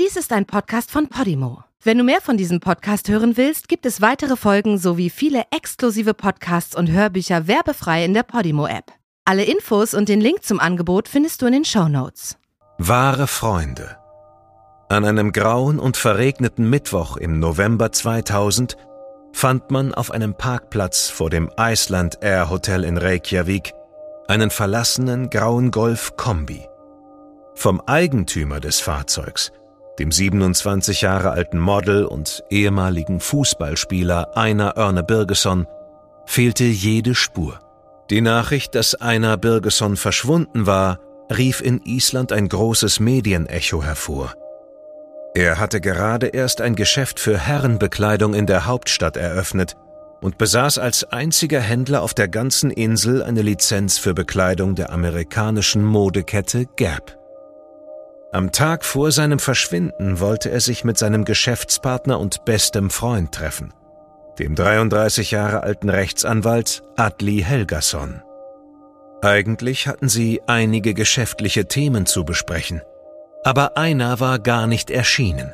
Dies ist ein Podcast von Podimo. Wenn du mehr von diesem Podcast hören willst, gibt es weitere Folgen sowie viele exklusive Podcasts und Hörbücher werbefrei in der Podimo-App. Alle Infos und den Link zum Angebot findest du in den Show Notes. Wahre Freunde. An einem grauen und verregneten Mittwoch im November 2000 fand man auf einem Parkplatz vor dem Iceland Air Hotel in Reykjavik einen verlassenen grauen Golf Kombi. Vom Eigentümer des Fahrzeugs dem 27 Jahre alten Model und ehemaligen Fußballspieler Einar Örne Birgesson, fehlte jede Spur. Die Nachricht, dass Einar Birgesson verschwunden war, rief in Island ein großes Medienecho hervor. Er hatte gerade erst ein Geschäft für Herrenbekleidung in der Hauptstadt eröffnet und besaß als einziger Händler auf der ganzen Insel eine Lizenz für Bekleidung der amerikanischen Modekette Gap. Am Tag vor seinem Verschwinden wollte er sich mit seinem Geschäftspartner und bestem Freund treffen, dem 33 Jahre alten Rechtsanwalt Adli Helgason. Eigentlich hatten sie einige geschäftliche Themen zu besprechen, aber einer war gar nicht erschienen.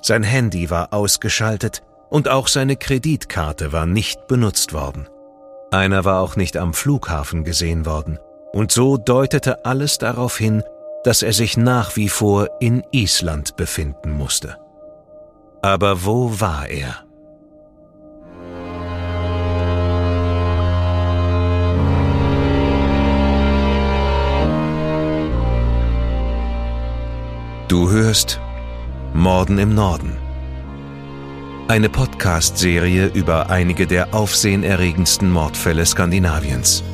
Sein Handy war ausgeschaltet und auch seine Kreditkarte war nicht benutzt worden. Einer war auch nicht am Flughafen gesehen worden, und so deutete alles darauf hin, dass er sich nach wie vor in Island befinden musste. Aber wo war er? Du hörst Morden im Norden. Eine Podcast-Serie über einige der aufsehenerregendsten Mordfälle Skandinaviens.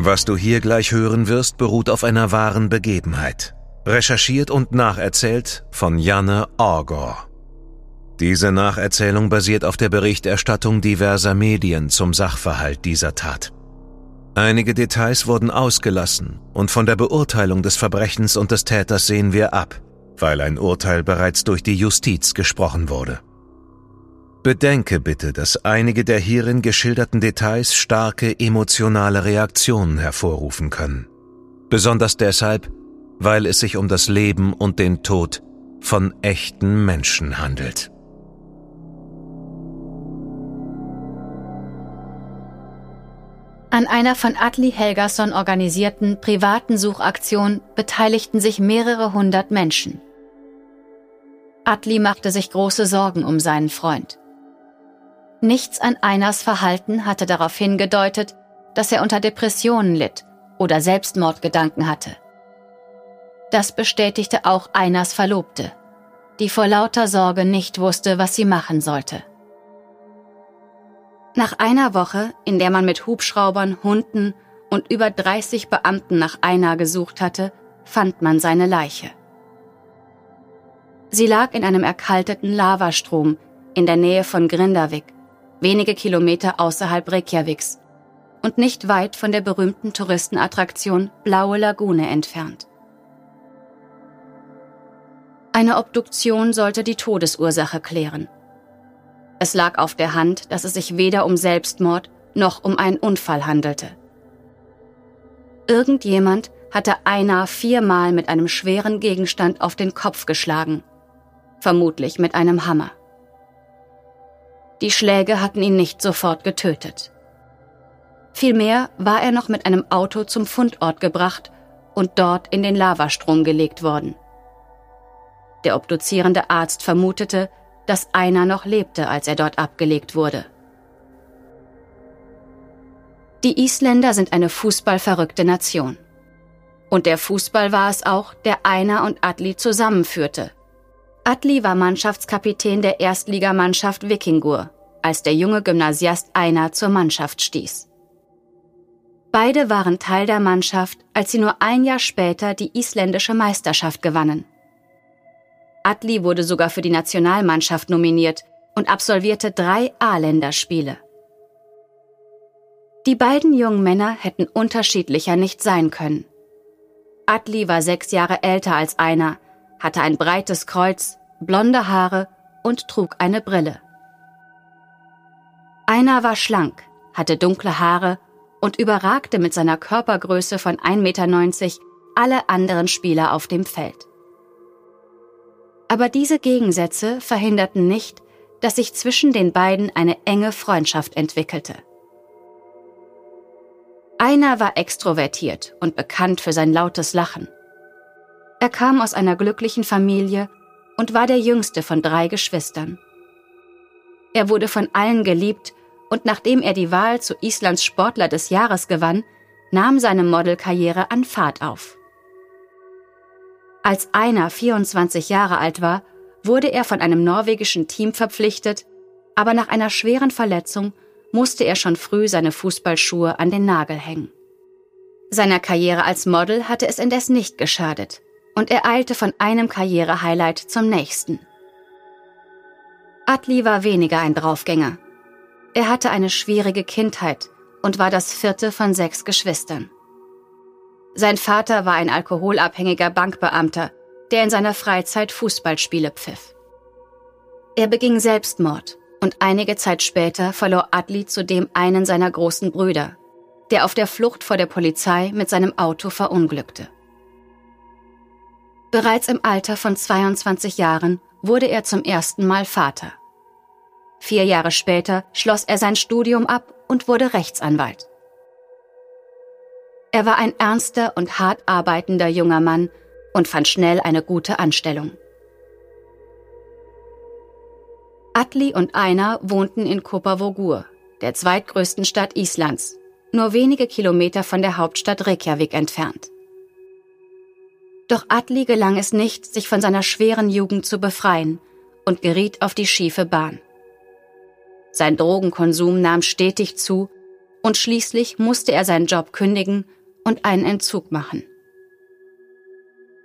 Was du hier gleich hören wirst, beruht auf einer wahren Begebenheit. Recherchiert und nacherzählt von Janne Orgor. Diese Nacherzählung basiert auf der Berichterstattung diverser Medien zum Sachverhalt dieser Tat. Einige Details wurden ausgelassen und von der Beurteilung des Verbrechens und des Täters sehen wir ab, weil ein Urteil bereits durch die Justiz gesprochen wurde. Bedenke bitte, dass einige der hierin geschilderten Details starke emotionale Reaktionen hervorrufen können. Besonders deshalb, weil es sich um das Leben und den Tod von echten Menschen handelt. An einer von Atli Helgason organisierten privaten Suchaktion beteiligten sich mehrere hundert Menschen. Atli machte sich große Sorgen um seinen Freund. Nichts an Einers Verhalten hatte darauf hingedeutet, dass er unter Depressionen litt oder Selbstmordgedanken hatte. Das bestätigte auch Einers Verlobte, die vor lauter Sorge nicht wusste, was sie machen sollte. Nach einer Woche, in der man mit Hubschraubern, Hunden und über 30 Beamten nach Einar gesucht hatte, fand man seine Leiche. Sie lag in einem erkalteten Lavastrom in der Nähe von Grindavik wenige Kilometer außerhalb Reykjaviks und nicht weit von der berühmten Touristenattraktion Blaue Lagune entfernt. Eine Obduktion sollte die Todesursache klären. Es lag auf der Hand, dass es sich weder um Selbstmord noch um einen Unfall handelte. Irgendjemand hatte Einar viermal mit einem schweren Gegenstand auf den Kopf geschlagen, vermutlich mit einem Hammer. Die Schläge hatten ihn nicht sofort getötet. Vielmehr war er noch mit einem Auto zum Fundort gebracht und dort in den Lavastrom gelegt worden. Der obduzierende Arzt vermutete, dass einer noch lebte, als er dort abgelegt wurde. Die Isländer sind eine fußballverrückte Nation. Und der Fußball war es auch, der Einer und Adli zusammenführte. Adli war Mannschaftskapitän der Erstligamannschaft Vikingur, als der junge Gymnasiast Einar zur Mannschaft stieß. Beide waren Teil der Mannschaft, als sie nur ein Jahr später die isländische Meisterschaft gewannen. Adli wurde sogar für die Nationalmannschaft nominiert und absolvierte drei A-Länderspiele. Die beiden jungen Männer hätten unterschiedlicher nicht sein können. Adli war sechs Jahre älter als Einar, hatte ein breites Kreuz, blonde Haare und trug eine Brille. Einer war schlank, hatte dunkle Haare und überragte mit seiner Körpergröße von 1,90 Meter alle anderen Spieler auf dem Feld. Aber diese Gegensätze verhinderten nicht, dass sich zwischen den beiden eine enge Freundschaft entwickelte. Einer war extrovertiert und bekannt für sein lautes Lachen. Er kam aus einer glücklichen Familie und war der jüngste von drei Geschwistern. Er wurde von allen geliebt und nachdem er die Wahl zu Islands Sportler des Jahres gewann, nahm seine Modelkarriere an Fahrt auf. Als einer 24 Jahre alt war, wurde er von einem norwegischen Team verpflichtet, aber nach einer schweren Verletzung musste er schon früh seine Fußballschuhe an den Nagel hängen. Seiner Karriere als Model hatte es indes nicht geschadet und er eilte von einem Karrierehighlight zum nächsten. Atli war weniger ein Draufgänger. Er hatte eine schwierige Kindheit und war das vierte von sechs Geschwistern. Sein Vater war ein alkoholabhängiger Bankbeamter, der in seiner Freizeit Fußballspiele pfiff. Er beging Selbstmord und einige Zeit später verlor Adli zudem einen seiner großen Brüder, der auf der Flucht vor der Polizei mit seinem Auto verunglückte. Bereits im Alter von 22 Jahren wurde er zum ersten Mal Vater. Vier Jahre später schloss er sein Studium ab und wurde Rechtsanwalt. Er war ein ernster und hart arbeitender junger Mann und fand schnell eine gute Anstellung. Atli und Einar wohnten in Kopavogur, der zweitgrößten Stadt Islands, nur wenige Kilometer von der Hauptstadt Reykjavik entfernt. Doch Atli gelang es nicht, sich von seiner schweren Jugend zu befreien und geriet auf die schiefe Bahn. Sein Drogenkonsum nahm stetig zu und schließlich musste er seinen Job kündigen und einen Entzug machen.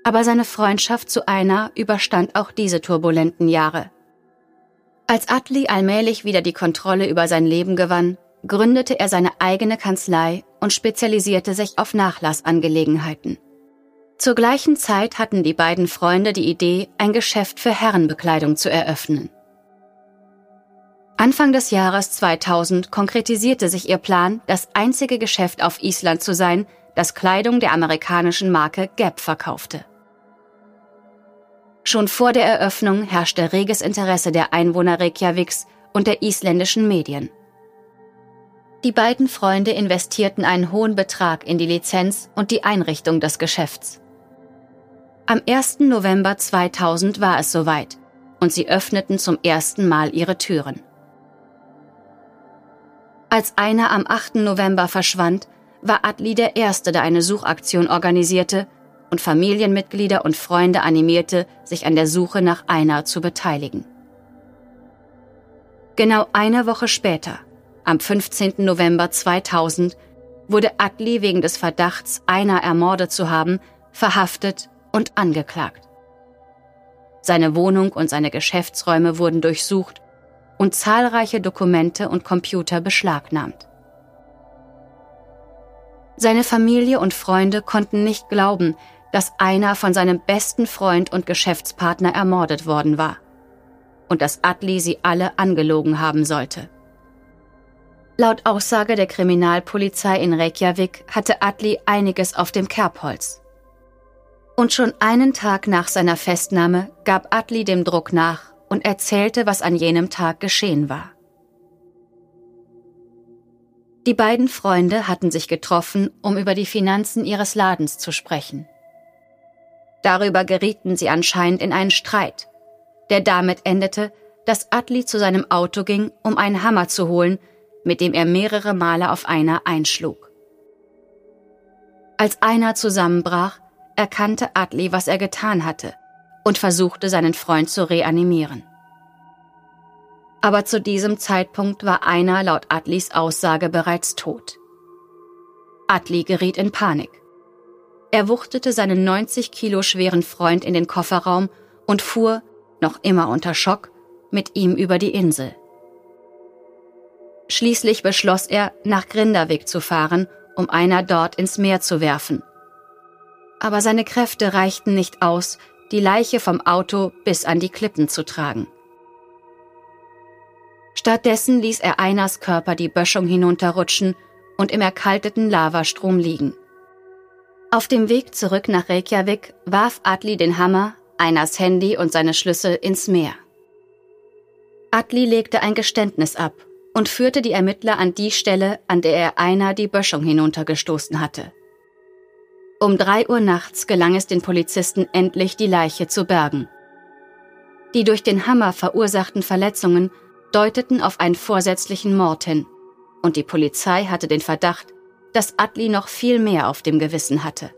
Aber seine Freundschaft zu Einar überstand auch diese turbulenten Jahre. Als Atli allmählich wieder die Kontrolle über sein Leben gewann, gründete er seine eigene Kanzlei und spezialisierte sich auf Nachlassangelegenheiten. Zur gleichen Zeit hatten die beiden Freunde die Idee, ein Geschäft für Herrenbekleidung zu eröffnen. Anfang des Jahres 2000 konkretisierte sich ihr Plan, das einzige Geschäft auf Island zu sein, das Kleidung der amerikanischen Marke Gap verkaufte. Schon vor der Eröffnung herrschte reges Interesse der Einwohner Reykjaviks und der isländischen Medien. Die beiden Freunde investierten einen hohen Betrag in die Lizenz und die Einrichtung des Geschäfts. Am 1. November 2000 war es soweit und sie öffneten zum ersten Mal ihre Türen. Als einer am 8. November verschwand, war Adli der Erste, der eine Suchaktion organisierte und Familienmitglieder und Freunde animierte, sich an der Suche nach einer zu beteiligen. Genau eine Woche später, am 15. November 2000, wurde Adli wegen des Verdachts, einer ermordet zu haben, verhaftet und angeklagt. Seine Wohnung und seine Geschäftsräume wurden durchsucht und zahlreiche Dokumente und Computer beschlagnahmt. Seine Familie und Freunde konnten nicht glauben, dass einer von seinem besten Freund und Geschäftspartner ermordet worden war und dass Atli sie alle angelogen haben sollte. Laut Aussage der Kriminalpolizei in Reykjavik hatte Atli einiges auf dem Kerbholz. Und schon einen Tag nach seiner Festnahme gab Atli dem Druck nach und erzählte, was an jenem Tag geschehen war. Die beiden Freunde hatten sich getroffen, um über die Finanzen ihres Ladens zu sprechen. Darüber gerieten sie anscheinend in einen Streit, der damit endete, dass Atli zu seinem Auto ging, um einen Hammer zu holen, mit dem er mehrere Male auf einer einschlug. Als einer zusammenbrach, erkannte Atli, was er getan hatte und versuchte seinen Freund zu reanimieren. Aber zu diesem Zeitpunkt war einer laut Atlis Aussage bereits tot. Atli geriet in Panik. Er wuchtete seinen 90 Kilo schweren Freund in den Kofferraum und fuhr, noch immer unter Schock, mit ihm über die Insel. Schließlich beschloss er, nach Grindavik zu fahren, um einer dort ins Meer zu werfen. Aber seine Kräfte reichten nicht aus, die Leiche vom Auto bis an die Klippen zu tragen. Stattdessen ließ er Einers Körper die Böschung hinunterrutschen und im erkalteten Lavastrom liegen. Auf dem Weg zurück nach Reykjavik warf Adli den Hammer, Einas Handy und seine Schlüssel ins Meer. Adli legte ein Geständnis ab und führte die Ermittler an die Stelle, an der er Einer die Böschung hinuntergestoßen hatte. Um drei Uhr nachts gelang es den Polizisten endlich, die Leiche zu bergen. Die durch den Hammer verursachten Verletzungen deuteten auf einen vorsätzlichen Mord hin, und die Polizei hatte den Verdacht, dass Adli noch viel mehr auf dem Gewissen hatte.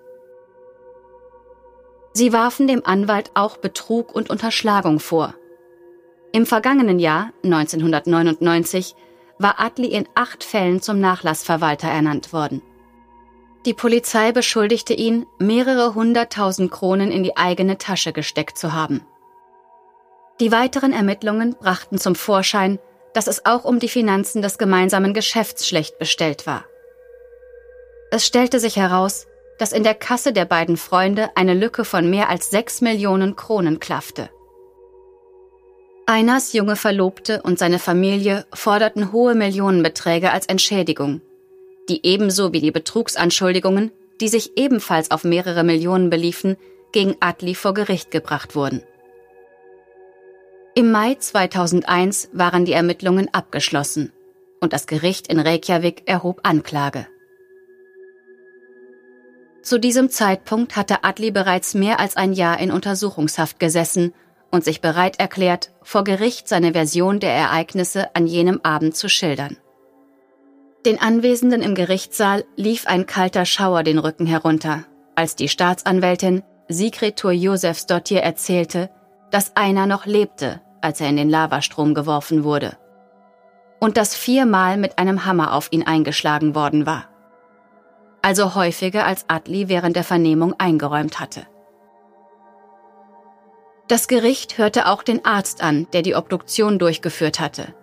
Sie warfen dem Anwalt auch Betrug und Unterschlagung vor. Im vergangenen Jahr, 1999, war Adli in acht Fällen zum Nachlassverwalter ernannt worden. Die Polizei beschuldigte ihn, mehrere hunderttausend Kronen in die eigene Tasche gesteckt zu haben. Die weiteren Ermittlungen brachten zum Vorschein, dass es auch um die Finanzen des gemeinsamen Geschäfts schlecht bestellt war. Es stellte sich heraus, dass in der Kasse der beiden Freunde eine Lücke von mehr als sechs Millionen Kronen klaffte. Einers junge Verlobte und seine Familie forderten hohe Millionenbeträge als Entschädigung, die ebenso wie die Betrugsanschuldigungen, die sich ebenfalls auf mehrere Millionen beliefen, gegen Adli vor Gericht gebracht wurden. Im Mai 2001 waren die Ermittlungen abgeschlossen und das Gericht in Reykjavik erhob Anklage. Zu diesem Zeitpunkt hatte Adli bereits mehr als ein Jahr in Untersuchungshaft gesessen und sich bereit erklärt, vor Gericht seine Version der Ereignisse an jenem Abend zu schildern. Den Anwesenden im Gerichtssaal lief ein kalter Schauer den Rücken herunter, als die Staatsanwältin Sigrid Thur Josefsdottir erzählte, dass einer noch lebte, als er in den Lavastrom geworfen wurde. Und dass viermal mit einem Hammer auf ihn eingeschlagen worden war also häufiger als Adli während der Vernehmung eingeräumt hatte. Das Gericht hörte auch den Arzt an, der die Obduktion durchgeführt hatte.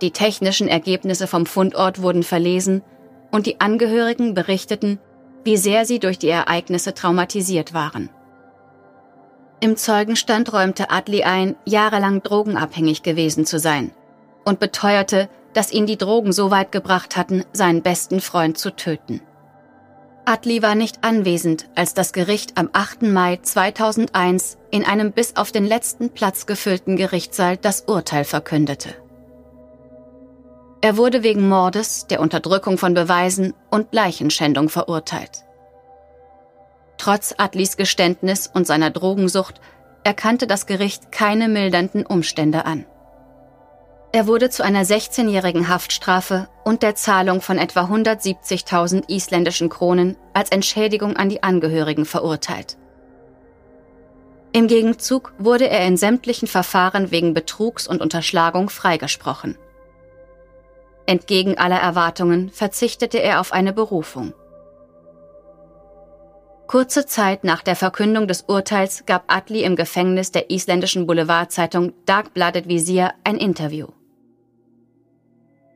Die technischen Ergebnisse vom Fundort wurden verlesen und die Angehörigen berichteten, wie sehr sie durch die Ereignisse traumatisiert waren. Im Zeugenstand räumte Adli ein, jahrelang drogenabhängig gewesen zu sein und beteuerte, dass ihn die Drogen so weit gebracht hatten, seinen besten Freund zu töten. Atli war nicht anwesend, als das Gericht am 8. Mai 2001 in einem bis auf den letzten Platz gefüllten Gerichtssaal das Urteil verkündete. Er wurde wegen Mordes, der Unterdrückung von Beweisen und Leichenschändung verurteilt. Trotz Atlis Geständnis und seiner Drogensucht erkannte das Gericht keine mildernden Umstände an. Er wurde zu einer 16-jährigen Haftstrafe und der Zahlung von etwa 170.000 isländischen Kronen als Entschädigung an die Angehörigen verurteilt. Im Gegenzug wurde er in sämtlichen Verfahren wegen Betrugs und Unterschlagung freigesprochen. Entgegen aller Erwartungen verzichtete er auf eine Berufung. Kurze Zeit nach der Verkündung des Urteils gab Atli im Gefängnis der isländischen Boulevardzeitung Dagbladet Visier ein Interview.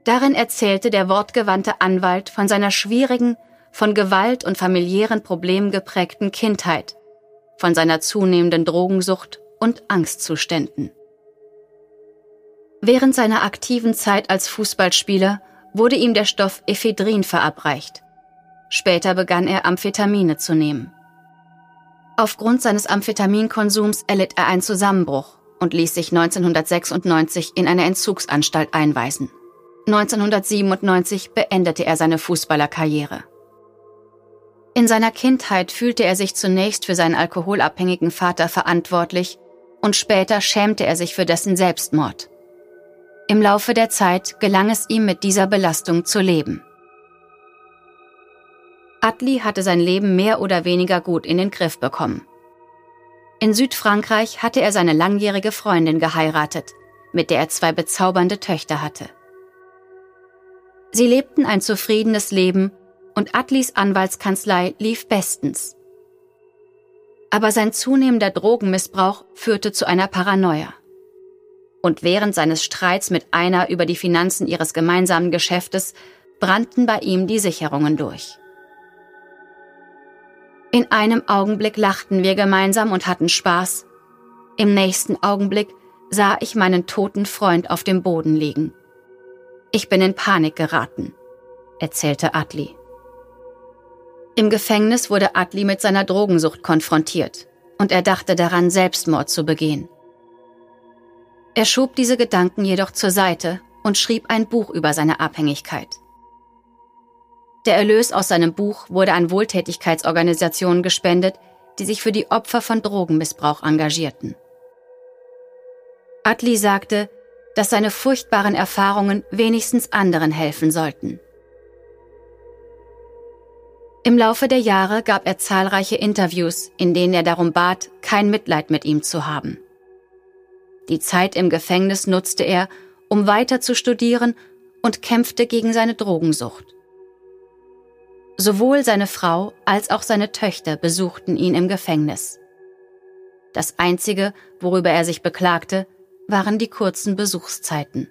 Darin erzählte der wortgewandte Anwalt von seiner schwierigen, von Gewalt und familiären Problemen geprägten Kindheit, von seiner zunehmenden Drogensucht und Angstzuständen. Während seiner aktiven Zeit als Fußballspieler wurde ihm der Stoff Ephedrin verabreicht. Später begann er Amphetamine zu nehmen. Aufgrund seines Amphetaminkonsums erlitt er einen Zusammenbruch und ließ sich 1996 in eine Entzugsanstalt einweisen. 1997 beendete er seine Fußballerkarriere. In seiner Kindheit fühlte er sich zunächst für seinen alkoholabhängigen Vater verantwortlich und später schämte er sich für dessen Selbstmord. Im Laufe der Zeit gelang es ihm mit dieser Belastung zu leben. Atli hatte sein Leben mehr oder weniger gut in den Griff bekommen. In Südfrankreich hatte er seine langjährige Freundin geheiratet, mit der er zwei bezaubernde Töchter hatte. Sie lebten ein zufriedenes Leben und Atlis Anwaltskanzlei lief bestens. Aber sein zunehmender Drogenmissbrauch führte zu einer Paranoia. Und während seines Streits mit einer über die Finanzen ihres gemeinsamen Geschäftes brannten bei ihm die Sicherungen durch. In einem Augenblick lachten wir gemeinsam und hatten Spaß. Im nächsten Augenblick sah ich meinen toten Freund auf dem Boden liegen. Ich bin in Panik geraten, erzählte Adli. Im Gefängnis wurde Adli mit seiner Drogensucht konfrontiert und er dachte daran, Selbstmord zu begehen. Er schob diese Gedanken jedoch zur Seite und schrieb ein Buch über seine Abhängigkeit. Der Erlös aus seinem Buch wurde an Wohltätigkeitsorganisationen gespendet, die sich für die Opfer von Drogenmissbrauch engagierten. Atli sagte, dass seine furchtbaren Erfahrungen wenigstens anderen helfen sollten. Im Laufe der Jahre gab er zahlreiche Interviews, in denen er darum bat, kein Mitleid mit ihm zu haben. Die Zeit im Gefängnis nutzte er, um weiter zu studieren und kämpfte gegen seine Drogensucht. Sowohl seine Frau als auch seine Töchter besuchten ihn im Gefängnis. Das Einzige, worüber er sich beklagte, waren die kurzen Besuchszeiten.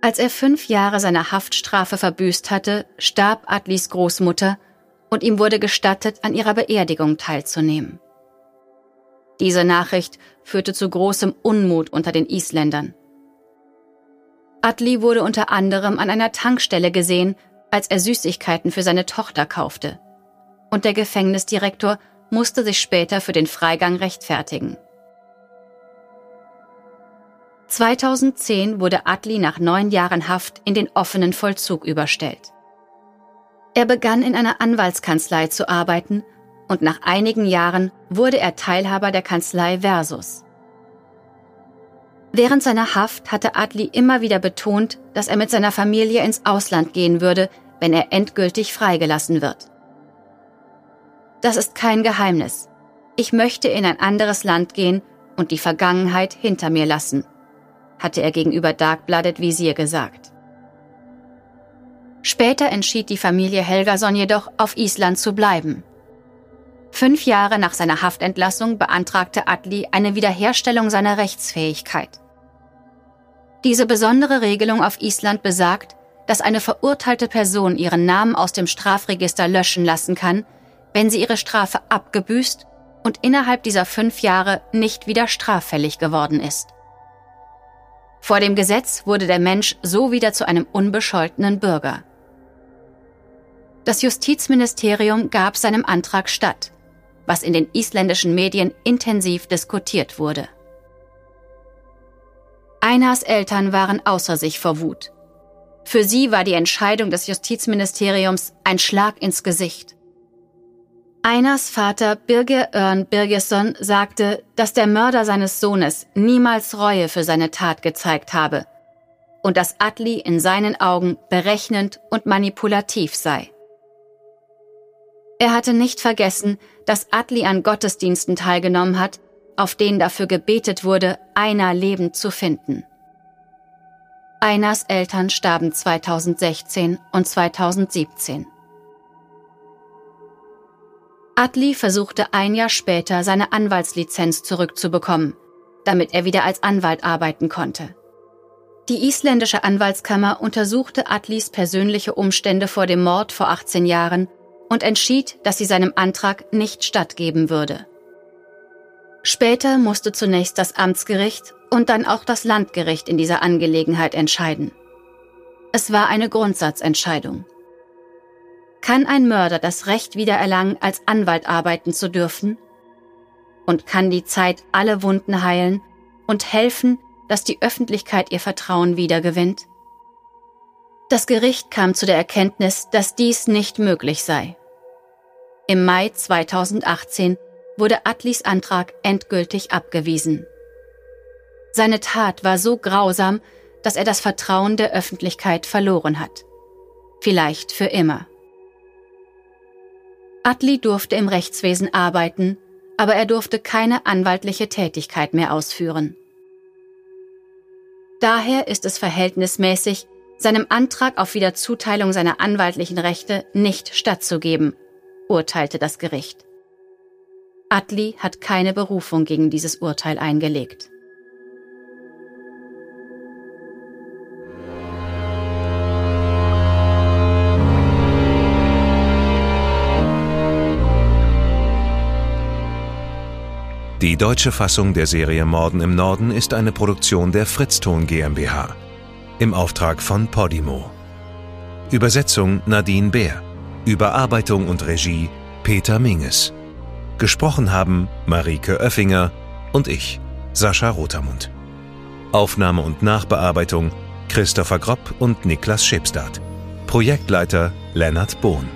Als er fünf Jahre seiner Haftstrafe verbüßt hatte, starb Adlis Großmutter und ihm wurde gestattet, an ihrer Beerdigung teilzunehmen. Diese Nachricht führte zu großem Unmut unter den Isländern. Adli wurde unter anderem an einer Tankstelle gesehen, als er Süßigkeiten für seine Tochter kaufte. Und der Gefängnisdirektor musste sich später für den Freigang rechtfertigen. 2010 wurde Atli nach neun Jahren Haft in den offenen Vollzug überstellt. Er begann in einer Anwaltskanzlei zu arbeiten und nach einigen Jahren wurde er Teilhaber der Kanzlei Versus. Während seiner Haft hatte Adli immer wieder betont, dass er mit seiner Familie ins Ausland gehen würde, wenn er endgültig freigelassen wird. Das ist kein Geheimnis. Ich möchte in ein anderes Land gehen und die Vergangenheit hinter mir lassen, hatte er gegenüber Dark-Blooded Visier gesagt. Später entschied die Familie Helgason jedoch, auf Island zu bleiben. Fünf Jahre nach seiner Haftentlassung beantragte Adli eine Wiederherstellung seiner Rechtsfähigkeit. Diese besondere Regelung auf Island besagt, dass eine verurteilte Person ihren Namen aus dem Strafregister löschen lassen kann, wenn sie ihre Strafe abgebüßt und innerhalb dieser fünf Jahre nicht wieder straffällig geworden ist. Vor dem Gesetz wurde der Mensch so wieder zu einem unbescholtenen Bürger. Das Justizministerium gab seinem Antrag statt, was in den isländischen Medien intensiv diskutiert wurde. Einas Eltern waren außer sich vor Wut. Für sie war die Entscheidung des Justizministeriums ein Schlag ins Gesicht. Einas Vater Birger Örn Birgesson sagte, dass der Mörder seines Sohnes niemals Reue für seine Tat gezeigt habe und dass Atli in seinen Augen berechnend und manipulativ sei. Er hatte nicht vergessen, dass Atli an Gottesdiensten teilgenommen hat, auf denen dafür gebetet wurde, einer lebend zu finden. Einas Eltern starben 2016 und 2017. Atli versuchte ein Jahr später seine Anwaltslizenz zurückzubekommen, damit er wieder als Anwalt arbeiten konnte. Die isländische Anwaltskammer untersuchte Atlis persönliche Umstände vor dem Mord vor 18 Jahren und entschied, dass sie seinem Antrag nicht stattgeben würde. Später musste zunächst das Amtsgericht und dann auch das Landgericht in dieser Angelegenheit entscheiden. Es war eine Grundsatzentscheidung. Kann ein Mörder das Recht wiedererlangen, als Anwalt arbeiten zu dürfen? Und kann die Zeit alle Wunden heilen und helfen, dass die Öffentlichkeit ihr Vertrauen wiedergewinnt? Das Gericht kam zu der Erkenntnis, dass dies nicht möglich sei. Im Mai 2018 wurde Atlis Antrag endgültig abgewiesen. Seine Tat war so grausam, dass er das Vertrauen der Öffentlichkeit verloren hat. Vielleicht für immer. Atli durfte im Rechtswesen arbeiten, aber er durfte keine anwaltliche Tätigkeit mehr ausführen. Daher ist es verhältnismäßig, seinem Antrag auf Wiederzuteilung seiner anwaltlichen Rechte nicht stattzugeben, urteilte das Gericht. Atli hat keine Berufung gegen dieses Urteil eingelegt. Die deutsche Fassung der Serie Morden im Norden ist eine Produktion der Fritzton GmbH im Auftrag von Podimo. Übersetzung Nadine Bär. Überarbeitung und Regie Peter Minges. Gesprochen haben Marike Oeffinger und ich, Sascha Rotermund. Aufnahme und Nachbearbeitung Christopher Gropp und Niklas Schipstadt. Projektleiter Lennart Bohn.